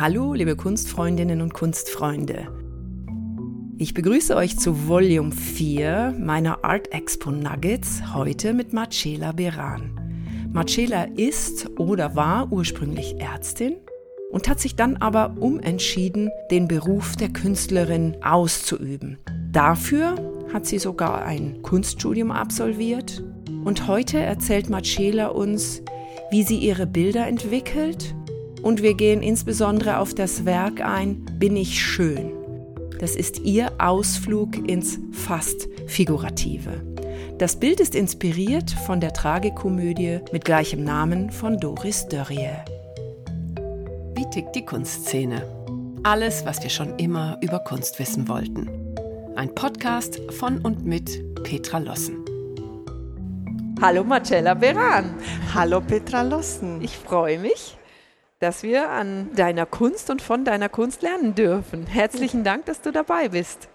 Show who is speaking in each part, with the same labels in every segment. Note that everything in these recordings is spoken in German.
Speaker 1: Hallo, liebe Kunstfreundinnen und Kunstfreunde. Ich begrüße euch zu Volume 4 meiner Art Expo Nuggets heute mit Marcela Beran. Marcela ist oder war ursprünglich Ärztin und hat sich dann aber umentschieden, den Beruf der Künstlerin auszuüben. Dafür hat sie sogar ein Kunststudium absolviert und heute erzählt Marcela uns, wie sie ihre Bilder entwickelt und wir gehen insbesondere auf das Werk ein Bin ich schön. Das ist ihr Ausflug ins fast Figurative. Das Bild ist inspiriert von der Tragikomödie mit gleichem Namen von Doris Dörrie. Wie tickt die Kunstszene? Alles, was wir schon immer über Kunst wissen wollten. Ein Podcast von und mit Petra Lossen. Hallo Marcella Beran.
Speaker 2: Hallo Petra Lossen.
Speaker 1: Ich freue mich, dass wir an deiner Kunst und von deiner Kunst lernen dürfen. Herzlichen Dank, dass du dabei bist.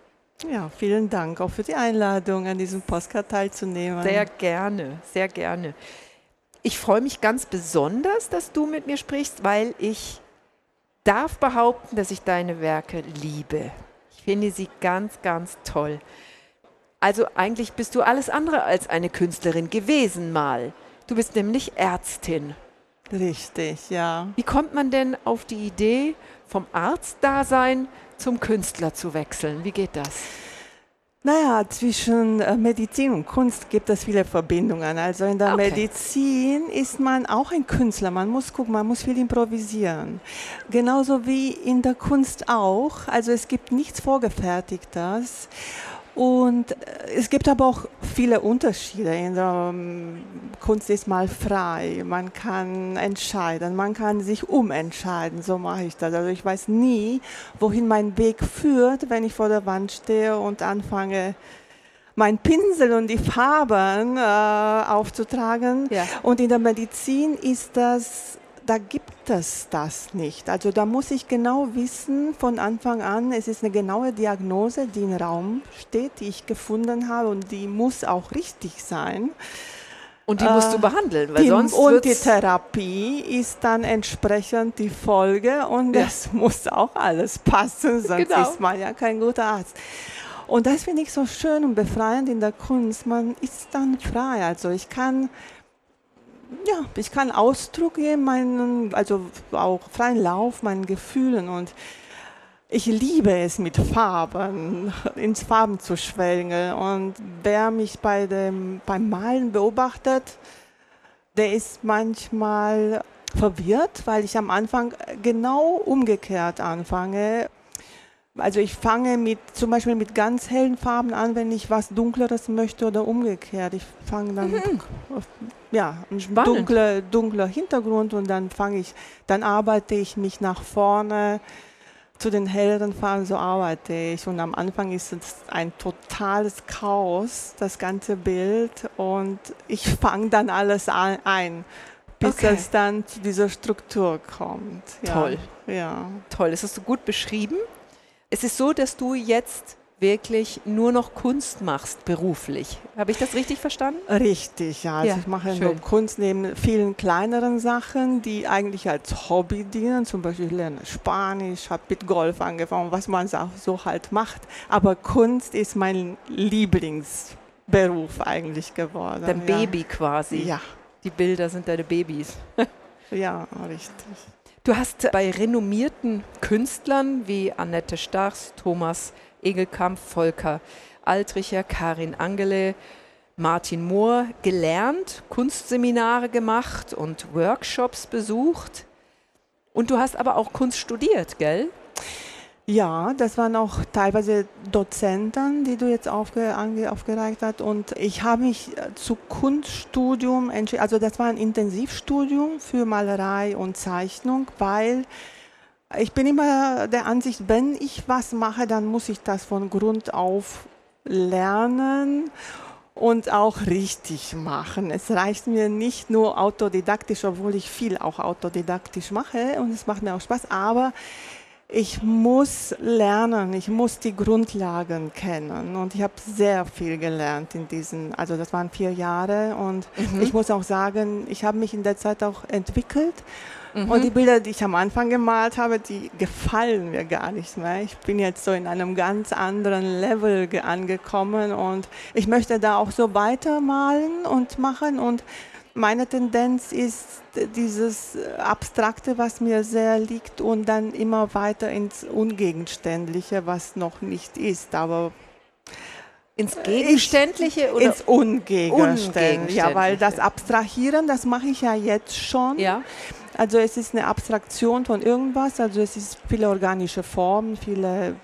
Speaker 2: Ja, vielen Dank auch für die Einladung, an diesem Postcard teilzunehmen.
Speaker 1: Sehr gerne, sehr gerne. Ich freue mich ganz besonders, dass du mit mir sprichst, weil ich darf behaupten, dass ich deine Werke liebe. Ich finde sie ganz, ganz toll. Also eigentlich bist du alles andere als eine Künstlerin gewesen mal. Du bist nämlich Ärztin.
Speaker 2: Richtig, ja.
Speaker 1: Wie kommt man denn auf die Idee, vom Arztdasein zum Künstler zu wechseln? Wie geht das?
Speaker 2: Naja, zwischen äh, Medizin und Kunst gibt es viele Verbindungen. Also in der okay. Medizin ist man auch ein Künstler. Man muss gucken, man muss viel improvisieren. Genauso wie in der Kunst auch. Also es gibt nichts Vorgefertigtes. Und äh, es gibt aber auch viele Unterschiede. In der ähm, Kunst ist mal frei, man kann entscheiden, man kann sich umentscheiden, so mache ich das. Also ich weiß nie, wohin mein Weg führt, wenn ich vor der Wand stehe und anfange, mein Pinsel und die Farben äh, aufzutragen. Ja. Und in der Medizin ist das da gibt es das nicht. Also da muss ich genau wissen von Anfang an, es ist eine genaue Diagnose, die im Raum steht, die ich gefunden habe und die muss auch richtig sein.
Speaker 1: Und die musst du äh, behandeln,
Speaker 2: weil die, sonst Und die Therapie ist dann entsprechend die Folge und ja. es muss auch alles passen, sonst genau. ist man ja kein guter Arzt. Und das finde ich so schön und befreiend in der Kunst. Man ist dann frei. Also ich kann ja, ich kann Ausdruck geben, meinen, also auch freien Lauf meinen Gefühlen und ich liebe es mit Farben, ins Farben zu schwelgen. Und wer mich bei dem, beim Malen beobachtet, der ist manchmal verwirrt, weil ich am Anfang genau umgekehrt anfange. Also ich fange mit zum Beispiel mit ganz hellen Farben an, wenn ich was Dunkleres möchte oder umgekehrt. Ich fange dann mhm. ja ein dunkler, dunkler Hintergrund und dann fange ich, dann arbeite ich mich nach vorne zu den helleren Farben. So arbeite ich und am Anfang ist es ein totales Chaos, das ganze Bild und ich fange dann alles an, ein bis okay. es dann zu dieser Struktur kommt.
Speaker 1: Ja. Toll. Ja. Toll, das hast du gut beschrieben. Es ist so, dass du jetzt wirklich nur noch Kunst machst beruflich. Habe ich das richtig verstanden?
Speaker 2: Richtig, ja. Also ja, ich mache schön. nur Kunst neben vielen kleineren Sachen, die eigentlich als Hobby dienen. Zum Beispiel ich lerne Spanisch, habe mit Golf angefangen, was man so halt macht. Aber Kunst ist mein Lieblingsberuf eigentlich geworden.
Speaker 1: Dein ja. Baby quasi.
Speaker 2: Ja.
Speaker 1: Die Bilder sind deine Babys.
Speaker 2: ja, richtig.
Speaker 1: Du hast bei renommierten Künstlern wie Annette Stachs, Thomas Egelkamp, Volker Altricher, Karin Angele, Martin Mohr gelernt, Kunstseminare gemacht und Workshops besucht. Und du hast aber auch Kunst studiert, gell?
Speaker 2: Ja, das waren auch teilweise Dozenten, die du jetzt aufge, ange, aufgereicht hast. Und ich habe mich äh, zu Kunststudium entschieden. Also das war ein Intensivstudium für Malerei und Zeichnung, weil ich bin immer der Ansicht, wenn ich was mache, dann muss ich das von Grund auf lernen und auch richtig machen. Es reicht mir nicht nur autodidaktisch, obwohl ich viel auch autodidaktisch mache und es macht mir auch Spaß, aber ich muss lernen, ich muss die Grundlagen kennen und ich habe sehr viel gelernt in diesen, also das waren vier Jahre und mhm. ich muss auch sagen, ich habe mich in der Zeit auch entwickelt mhm. und die Bilder, die ich am Anfang gemalt habe, die gefallen mir gar nicht mehr. Ich bin jetzt so in einem ganz anderen Level angekommen und ich möchte da auch so weitermalen und machen und meine Tendenz ist dieses Abstrakte, was mir sehr liegt, und dann immer weiter ins Ungegenständliche, was noch nicht ist, aber
Speaker 1: ins Gegenständliche
Speaker 2: ich, oder ins Ungegenständliche? Ja, weil das Abstrahieren, das mache ich ja jetzt schon.
Speaker 1: Ja.
Speaker 2: Also es ist eine Abstraktion von irgendwas, also es ist viele organische Formen, viele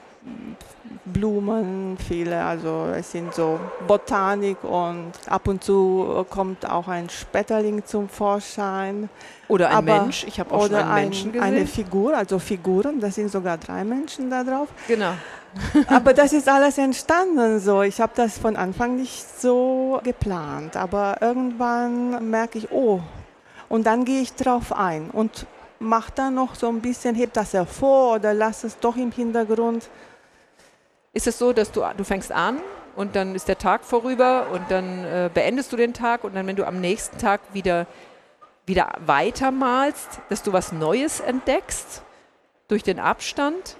Speaker 2: Blumen, viele, also es sind so Botanik und ab und zu kommt auch ein Spetterling zum Vorschein.
Speaker 1: Oder ein Aber, Mensch, ich habe auch schon einen Menschen gesehen.
Speaker 2: Eine Figur, also Figuren, da sind sogar drei Menschen da drauf.
Speaker 1: Genau.
Speaker 2: aber das ist alles entstanden so. Ich habe das von Anfang nicht so geplant. Aber irgendwann merke ich, oh, und dann gehe ich drauf ein und mache dann noch so ein bisschen, heb das hervor oder lass es doch im Hintergrund
Speaker 1: ist es so, dass du, du fängst an und dann ist der Tag vorüber und dann äh, beendest du den Tag und dann, wenn du am nächsten Tag wieder, wieder weitermalst, dass du was Neues entdeckst durch den Abstand?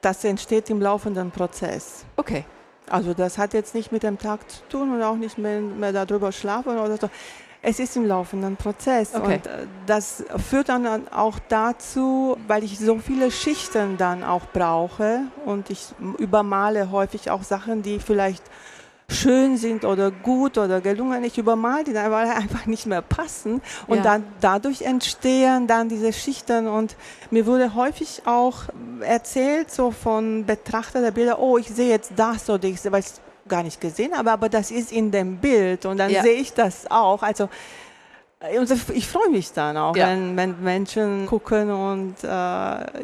Speaker 2: Das entsteht im laufenden Prozess.
Speaker 1: Okay.
Speaker 2: Also das hat jetzt nicht mit dem Tag zu tun und auch nicht mehr, mehr darüber schlafen oder so. Es ist im laufenden Prozess okay. und äh, das führt dann auch dazu, weil ich so viele Schichten dann auch brauche und ich übermale häufig auch Sachen, die vielleicht schön sind oder gut oder gelungen. Ich übermale die dann, weil einfach nicht mehr passen und ja. dann dadurch entstehen dann diese Schichten und mir wurde häufig auch erzählt so von Betrachter der Bilder, oh, ich sehe jetzt das oder ich sehe, weil gar nicht gesehen habe, aber das ist in dem Bild und dann ja. sehe ich das auch. Also äh, ich freue mich dann auch, ja. wenn, wenn, Menschen gucken und äh,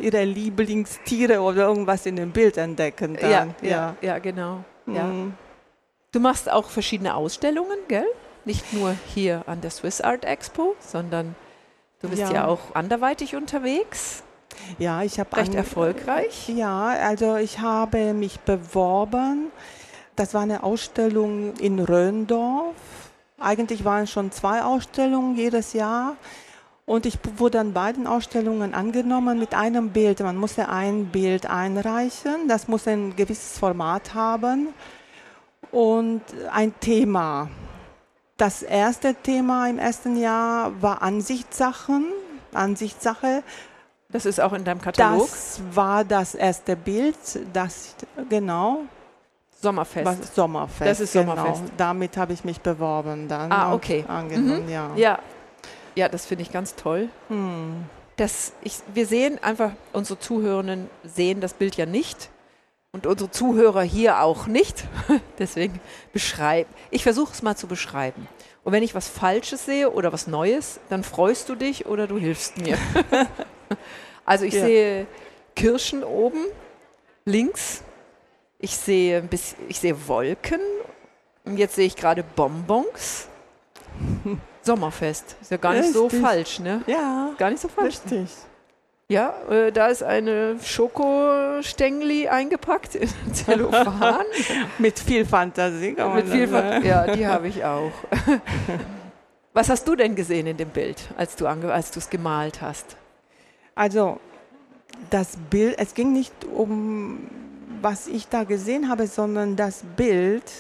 Speaker 2: ihre Lieblingstiere oder irgendwas in dem Bild entdecken.
Speaker 1: Dann. Ja, ja, ja, genau. Mhm. Ja. Du machst auch verschiedene Ausstellungen, gell? Nicht nur hier an der Swiss Art Expo, sondern du bist ja, ja auch anderweitig unterwegs.
Speaker 2: Ja, ich habe
Speaker 1: recht erfolgreich.
Speaker 2: Ja, also ich habe mich beworben das war eine Ausstellung in Röndorf. Eigentlich waren es schon zwei Ausstellungen jedes Jahr. Und ich wurde an beiden Ausstellungen angenommen mit einem Bild. Man musste ein Bild einreichen. Das muss ein gewisses Format haben und ein Thema. Das erste Thema im ersten Jahr war Ansichtssachen. Ansichtssache.
Speaker 1: Das ist auch in deinem Katalog?
Speaker 2: Das war das erste Bild. Das, genau.
Speaker 1: Sommerfest.
Speaker 2: Was, Sommerfest.
Speaker 1: Das ist genau. Sommerfest.
Speaker 2: Damit habe ich mich beworben dann.
Speaker 1: Ah, okay.
Speaker 2: Angenommen, mhm. ja.
Speaker 1: ja. Ja, das finde ich ganz toll. Hm. Das, ich, wir sehen einfach, unsere Zuhörenden sehen das Bild ja nicht und unsere Zuhörer hier auch nicht. Deswegen beschreib. Ich versuche es mal zu beschreiben. Und wenn ich was Falsches sehe oder was Neues, dann freust du dich oder du hilfst mir. also ich ja. sehe Kirschen oben, links ich sehe, ein bisschen, ich sehe Wolken. Und jetzt sehe ich gerade Bonbons. Sommerfest. Ist ja gar nicht Richtig. so falsch, ne?
Speaker 2: Ja.
Speaker 1: Gar nicht so falsch.
Speaker 2: Richtig.
Speaker 1: Ja, äh, da ist eine Schokostängli eingepackt in Zellophan.
Speaker 2: Mit viel Fantasie.
Speaker 1: Mit viel Fantasie. Ja, die habe ich auch. Was hast du denn gesehen in dem Bild, als du es gemalt hast?
Speaker 2: Also das Bild, es ging nicht um was ich da gesehen habe, sondern das Bild,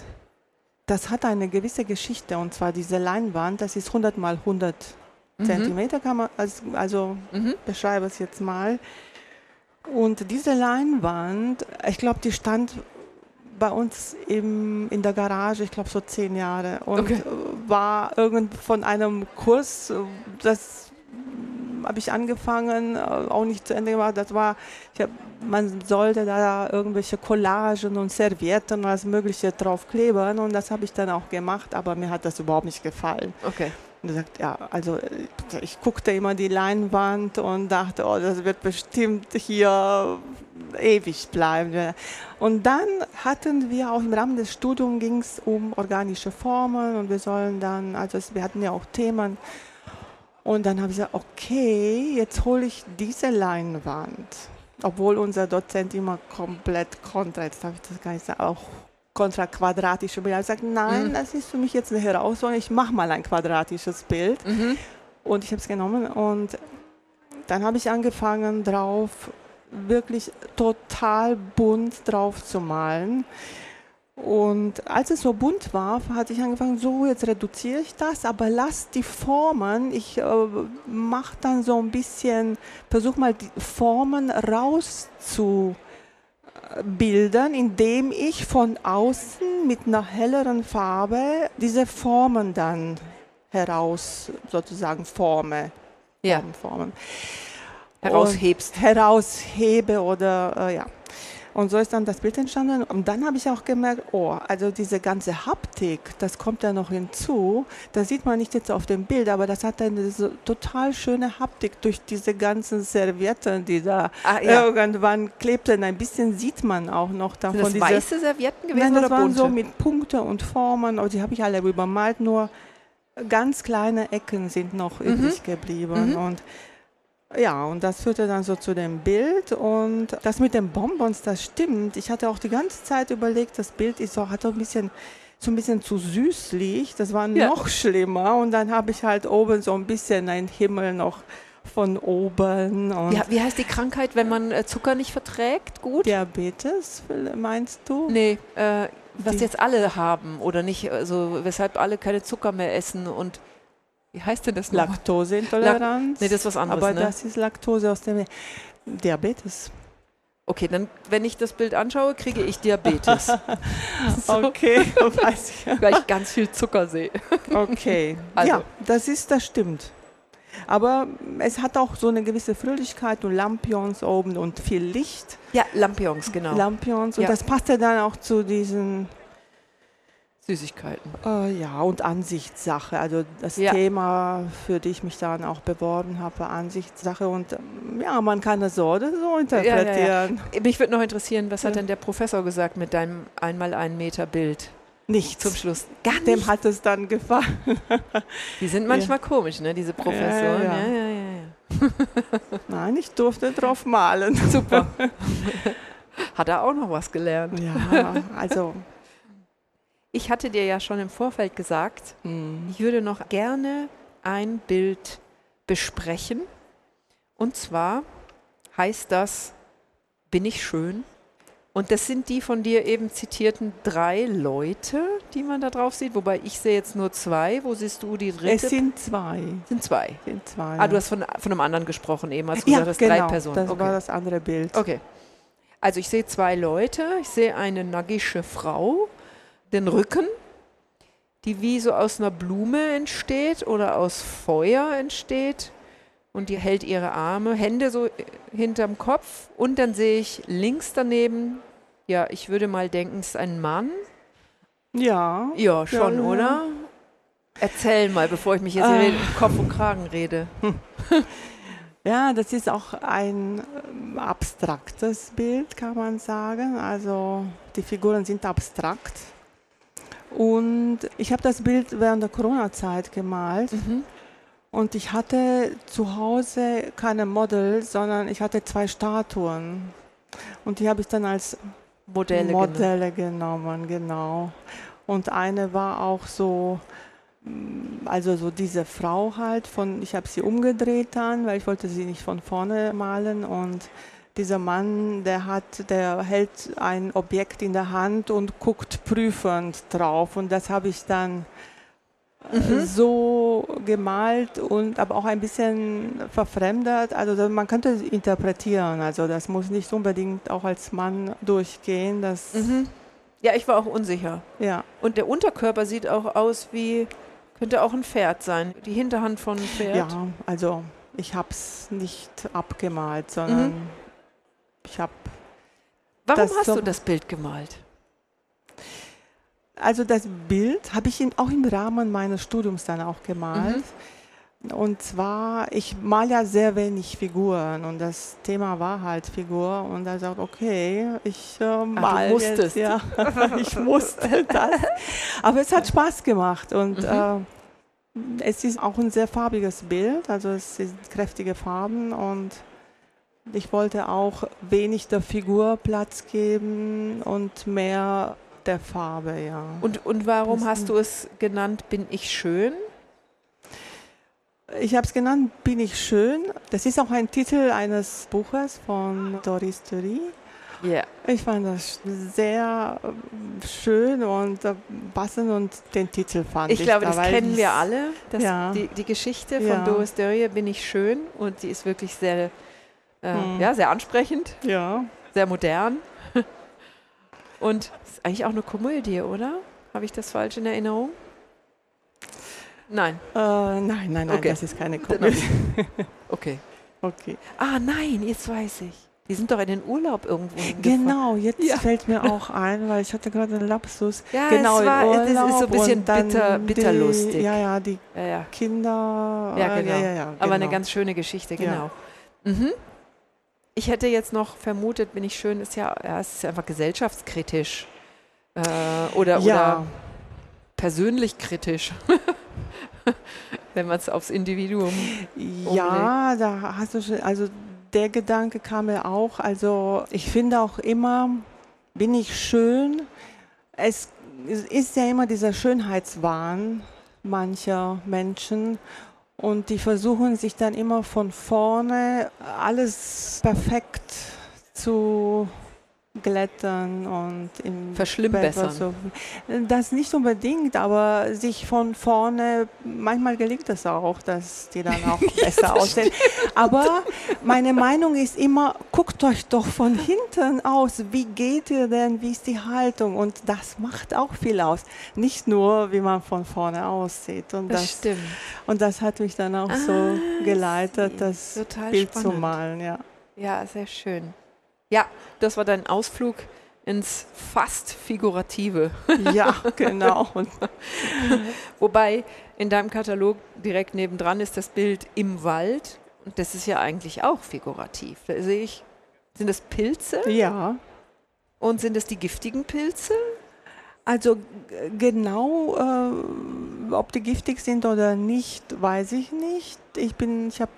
Speaker 2: das hat eine gewisse Geschichte. Und zwar diese Leinwand, das ist 100 mal 100 mhm. Zentimeter, kann man, also, also mhm. beschreibe es jetzt mal. Und diese Leinwand, ich glaube, die stand bei uns im, in der Garage, ich glaube so zehn Jahre und okay. war irgend von einem Kurs, das habe ich angefangen, äh, auch nicht zu Ende gemacht. Das war, hab, man sollte da irgendwelche Collagen und Servietten und alles Mögliche drauf kleben und das habe ich dann auch gemacht, aber mir hat das überhaupt nicht gefallen.
Speaker 1: Okay.
Speaker 2: Und er sagt, ja, also ich guckte immer die Leinwand und dachte, oh, das wird bestimmt hier ewig bleiben. Und dann hatten wir auch im Rahmen des Studiums ging es um organische Formen und wir sollen dann, also wir hatten ja auch Themen und dann habe ich gesagt, okay, jetzt hole ich diese Leinwand. obwohl unser Dozent immer komplett kontra, jetzt darf ich das gar nicht sagen, auch kontra quadratische Bilder. Er sagt, nein, mhm. das ist für mich jetzt eine Herausforderung, ich mache mal ein quadratisches Bild. Mhm. Und ich habe es genommen und dann habe ich angefangen drauf, wirklich total bunt drauf zu malen. Und als es so bunt war, hatte ich angefangen, so jetzt reduziere ich das, aber lass die Formen, ich äh, mache dann so ein bisschen, versuche mal die Formen rauszubilden, indem ich von außen mit einer helleren Farbe diese Formen dann heraus sozusagen forme.
Speaker 1: Ja.
Speaker 2: Formen.
Speaker 1: Heraushebst.
Speaker 2: Und heraushebe oder äh, ja. Und so ist dann das Bild entstanden. Und dann habe ich auch gemerkt, oh, also diese ganze Haptik, das kommt ja noch hinzu. Das sieht man nicht jetzt auf dem Bild, aber das hat eine so total schöne Haptik durch diese ganzen Servietten, die da ah, ja. irgendwann klebten. Ein bisschen sieht man auch noch davon.
Speaker 1: Sind das weiße Servietten gewesen
Speaker 2: Nein, das
Speaker 1: oder
Speaker 2: waren
Speaker 1: bunte?
Speaker 2: so mit Punkte und Formen. Und die habe ich alle übermalt, nur ganz kleine Ecken sind noch mhm. übrig geblieben. Mhm. Und ja, und das führte dann so zu dem Bild. Und das mit den Bonbons, das stimmt. Ich hatte auch die ganze Zeit überlegt, das Bild ist auch, hat auch ein bisschen so ein bisschen zu süßlich. Das war ja. noch schlimmer. Und dann habe ich halt oben so ein bisschen einen Himmel noch von oben.
Speaker 1: Wie, wie, heißt die Krankheit, wenn man äh, Zucker nicht verträgt? Gut?
Speaker 2: Diabetes, meinst du?
Speaker 1: Nee, äh, was die. jetzt alle haben oder nicht, also weshalb alle keine Zucker mehr essen und wie heißt denn das
Speaker 2: noch? Laktoseintoleranz.
Speaker 1: nee, das ist was anderes.
Speaker 2: Aber
Speaker 1: ne?
Speaker 2: das ist Laktose aus dem Diabetes.
Speaker 1: Okay, dann, wenn ich das Bild anschaue, kriege ich Diabetes.
Speaker 2: so. Okay, weiß
Speaker 1: ich. Weil ich ganz viel Zucker sehe.
Speaker 2: Okay. Also. Ja, das ist, das stimmt. Aber es hat auch so eine gewisse Fröhlichkeit und Lampions oben und viel Licht.
Speaker 1: Ja, Lampions, genau.
Speaker 2: Lampions. Und ja. das passt ja dann auch zu diesen
Speaker 1: Süßigkeiten.
Speaker 2: Äh, ja, und Ansichtssache. Also das ja. Thema, für das ich mich dann auch beworben habe, war Ansichtssache. Und ähm, ja, man kann das so oder so interpretieren.
Speaker 1: Ja, ja, Mich würde noch interessieren, was hat denn der Professor gesagt mit deinem einmal einen Meter Bild?
Speaker 2: Nichts.
Speaker 1: Zum Schluss.
Speaker 2: Gar Dem nicht. hat es dann gefallen.
Speaker 1: Die sind manchmal komisch, ne, diese Professoren. Ja, ja, ja.
Speaker 2: Nein, ich durfte drauf malen.
Speaker 1: Super. Hat er auch noch was gelernt?
Speaker 2: Ja, also
Speaker 1: ich hatte dir ja schon im Vorfeld gesagt, mhm. ich würde noch gerne ein Bild besprechen. Und zwar heißt das, bin ich schön? Und das sind die von dir eben zitierten drei Leute, die man da drauf sieht. Wobei ich sehe jetzt nur zwei. Wo siehst du die dritte?
Speaker 2: Es sind zwei.
Speaker 1: Sind zwei.
Speaker 2: Sind zwei.
Speaker 1: Ah, du hast von, von einem anderen gesprochen eben, als
Speaker 2: du
Speaker 1: ja, gesagt hast,
Speaker 2: genau,
Speaker 1: drei Personen.
Speaker 2: Das okay. war das andere Bild.
Speaker 1: Okay. Also ich sehe zwei Leute. Ich sehe eine naggische Frau den Rücken, die wie so aus einer Blume entsteht oder aus Feuer entsteht. Und die hält ihre Arme, Hände so hinterm Kopf. Und dann sehe ich links daneben, ja, ich würde mal denken, es ist ein Mann.
Speaker 2: Ja.
Speaker 1: Ja, schon, ja, oder? Erzähl mal, bevor ich mich jetzt äh. Kopf und Kragen rede.
Speaker 2: Ja, das ist auch ein ähm, abstraktes Bild, kann man sagen. Also die Figuren sind abstrakt. Und ich habe das Bild während der Corona-Zeit gemalt. Mhm. Und ich hatte zu Hause keine Model, sondern ich hatte zwei Statuen. Und die habe ich dann als Modelle, Modelle genommen. genau. Und eine war auch so, mm, also so diese Frau halt von, ich habe sie umgedreht dann, weil ich wollte sie nicht von vorne malen und dieser Mann, der hat, der hält ein Objekt in der Hand und guckt prüfend drauf. Und das habe ich dann äh, mhm. so gemalt und aber auch ein bisschen verfremdet. Also man könnte interpretieren. Also das muss nicht unbedingt auch als Mann durchgehen. Das
Speaker 1: mhm. Ja, ich war auch unsicher.
Speaker 2: Ja.
Speaker 1: Und der Unterkörper sieht auch aus wie, könnte auch ein Pferd sein. Die Hinterhand von einem Pferd.
Speaker 2: Ja, also ich habe es nicht abgemalt, sondern mhm ich habe.
Speaker 1: Warum hast du das Bild gemalt?
Speaker 2: Also das Bild habe ich in, auch im Rahmen meines Studiums dann auch gemalt. Mhm. Und zwar, ich male ja sehr wenig Figuren und das Thema war halt Figur und da sagt okay, ich äh, mal
Speaker 1: Ach, jetzt,
Speaker 2: ja, ich musste das. Aber es hat Spaß gemacht und mhm. äh, es ist auch ein sehr farbiges Bild, also es sind kräftige Farben und Ich wollte auch wenig der Figur Platz geben und mehr der Farbe, ja.
Speaker 1: Und, und warum das hast du es genannt, bin ich schön?
Speaker 2: Ich habe es genannt, bin ich schön. Das ist auch ein Titel eines Buches von Doris Thury. Ja. Ich fand das sehr äh, schön und äh, passend und den Titel fand
Speaker 1: ich. Ich glaube, das kennen wir alle. Das, ja. die, die Geschichte von ja. Doris Dörrie bin ich schön und die ist wirklich sehr, äh, hm. ja, sehr ansprechend, ja. sehr modern. und ist eigentlich auch eine Komödie, oder? Habe ich das falsch in Erinnerung? Nein.
Speaker 2: Äh, nein, nein, nein, okay. das ist keine Komödie.
Speaker 1: okay. Okay. Ah, nein, jetzt weiß ich. Die sind doch in den Urlaub irgendwo
Speaker 2: Genau, jetzt ja. fällt mir auch ein, weil ich hatte gerade einen Lapsus.
Speaker 1: Ja,
Speaker 2: genau,
Speaker 1: es war, Urlaub das ist so ein bisschen bitter, bitterlustig.
Speaker 2: Die, ja, ja, die ja, ja. Kinder.
Speaker 1: Ja, genau. Ja, genau. Aber eine genau. ganz schöne Geschichte, genau. Mhm. Ich hätte jetzt noch vermutet, bin ich schön, ist ja, ja es ist einfach gesellschaftskritisch. Äh, oder, oder persönlich kritisch. Wenn man es aufs Individuum.
Speaker 2: Ja, umlegt. da hast du schon, also der Gedanke kam mir auch. Also ich finde auch immer, bin ich schön. Es ist ja immer dieser Schönheitswahn mancher Menschen. Und die versuchen sich dann immer von vorne alles perfekt zu glättern und
Speaker 1: im Verschlimmbessern. So.
Speaker 2: Das nicht unbedingt, aber sich von vorne, manchmal gelingt es auch, dass die dann auch besser aussehen. Aber meine Meinung ist immer, guckt euch doch von hinten aus, wie geht ihr denn, wie ist die Haltung und das macht auch viel aus. Nicht nur, wie man von vorne aussieht. Und
Speaker 1: das, das stimmt.
Speaker 2: Und das hat mich dann auch ah, so geleitet, das Bild spannend. zu malen. Ja.
Speaker 1: ja, sehr schön. Ja, das war dein Ausflug ins fast Figurative.
Speaker 2: Ja, genau.
Speaker 1: Wobei in deinem Katalog direkt nebendran ist das Bild im Wald. Und das ist ja eigentlich auch figurativ. Da sehe ich, sind das Pilze?
Speaker 2: Ja.
Speaker 1: Und sind das die giftigen Pilze?
Speaker 2: Also genau, äh, ob die giftig sind oder nicht, weiß ich nicht. Ich bin, ich habe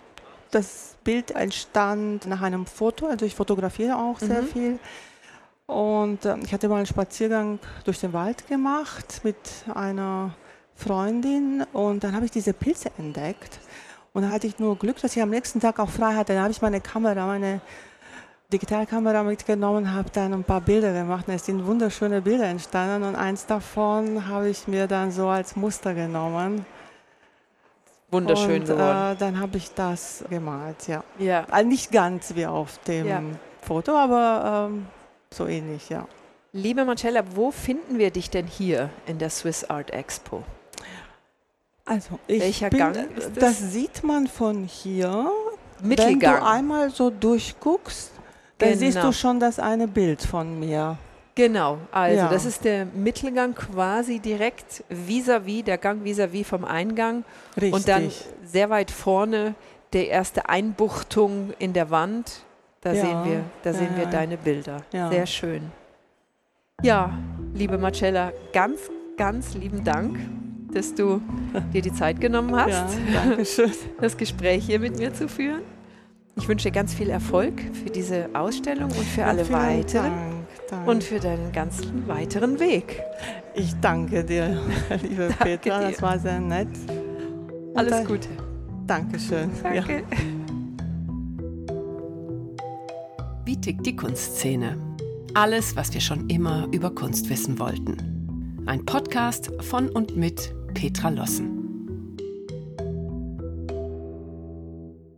Speaker 2: das Bild entstand nach einem Foto, also ich fotografiere auch sehr mhm. viel. Und äh, ich hatte mal einen Spaziergang durch den Wald gemacht mit einer Freundin und dann habe ich diese Pilze entdeckt. Und da hatte ich nur Glück, dass ich am nächsten Tag auch frei hatte. Dann habe ich meine Kamera, meine Digitalkamera mitgenommen, habe dann ein paar Bilder gemacht. Und es sind wunderschöne Bilder entstanden und eins davon habe ich mir dann so als Muster genommen
Speaker 1: wunderschön und, geworden.
Speaker 2: Äh, dann habe ich das gemalt, ja. ja. Also nicht ganz wie auf dem ja. Foto, aber ähm, so ähnlich, ja.
Speaker 1: Liebe Marcella, wo finden wir dich denn hier in der Swiss Art Expo?
Speaker 2: Also, Welcher bin, Gang ist das? Das sieht man von hier.
Speaker 1: Mittelgang.
Speaker 2: Wenn du einmal so durchguckst, dann genau. siehst du schon das eine Bild von mir.
Speaker 1: Genau, also ja. das ist der Mittelgang quasi direkt vis-à-vis, -vis, der Gang vis-à-vis -vis vom Eingang. Richtig. Und dann sehr weit vorne der erste Einbuchtung in der Wand. Da ja. sehen wir, da ja, sehen wir deine Bilder. Sehr schön. Ja, liebe Marcella, ganz, ganz lieben Dank, dass du dir die Zeit genommen hast, das Gespräch hier mit mir zu führen. Ich wünsche dir ganz viel Erfolg für diese Ausstellung und für alle weiteren. Dank. Und für deinen ganzen weiteren Weg.
Speaker 2: Ich danke dir, liebe danke Petra. Dir. Das war sehr nett.
Speaker 1: Und Alles Gute.
Speaker 2: Dankeschön.
Speaker 1: Danke. Ja.
Speaker 3: Wie tickt die Kunstszene? Alles, was wir schon immer über Kunst wissen wollten. Ein Podcast von und mit Petra Lossen.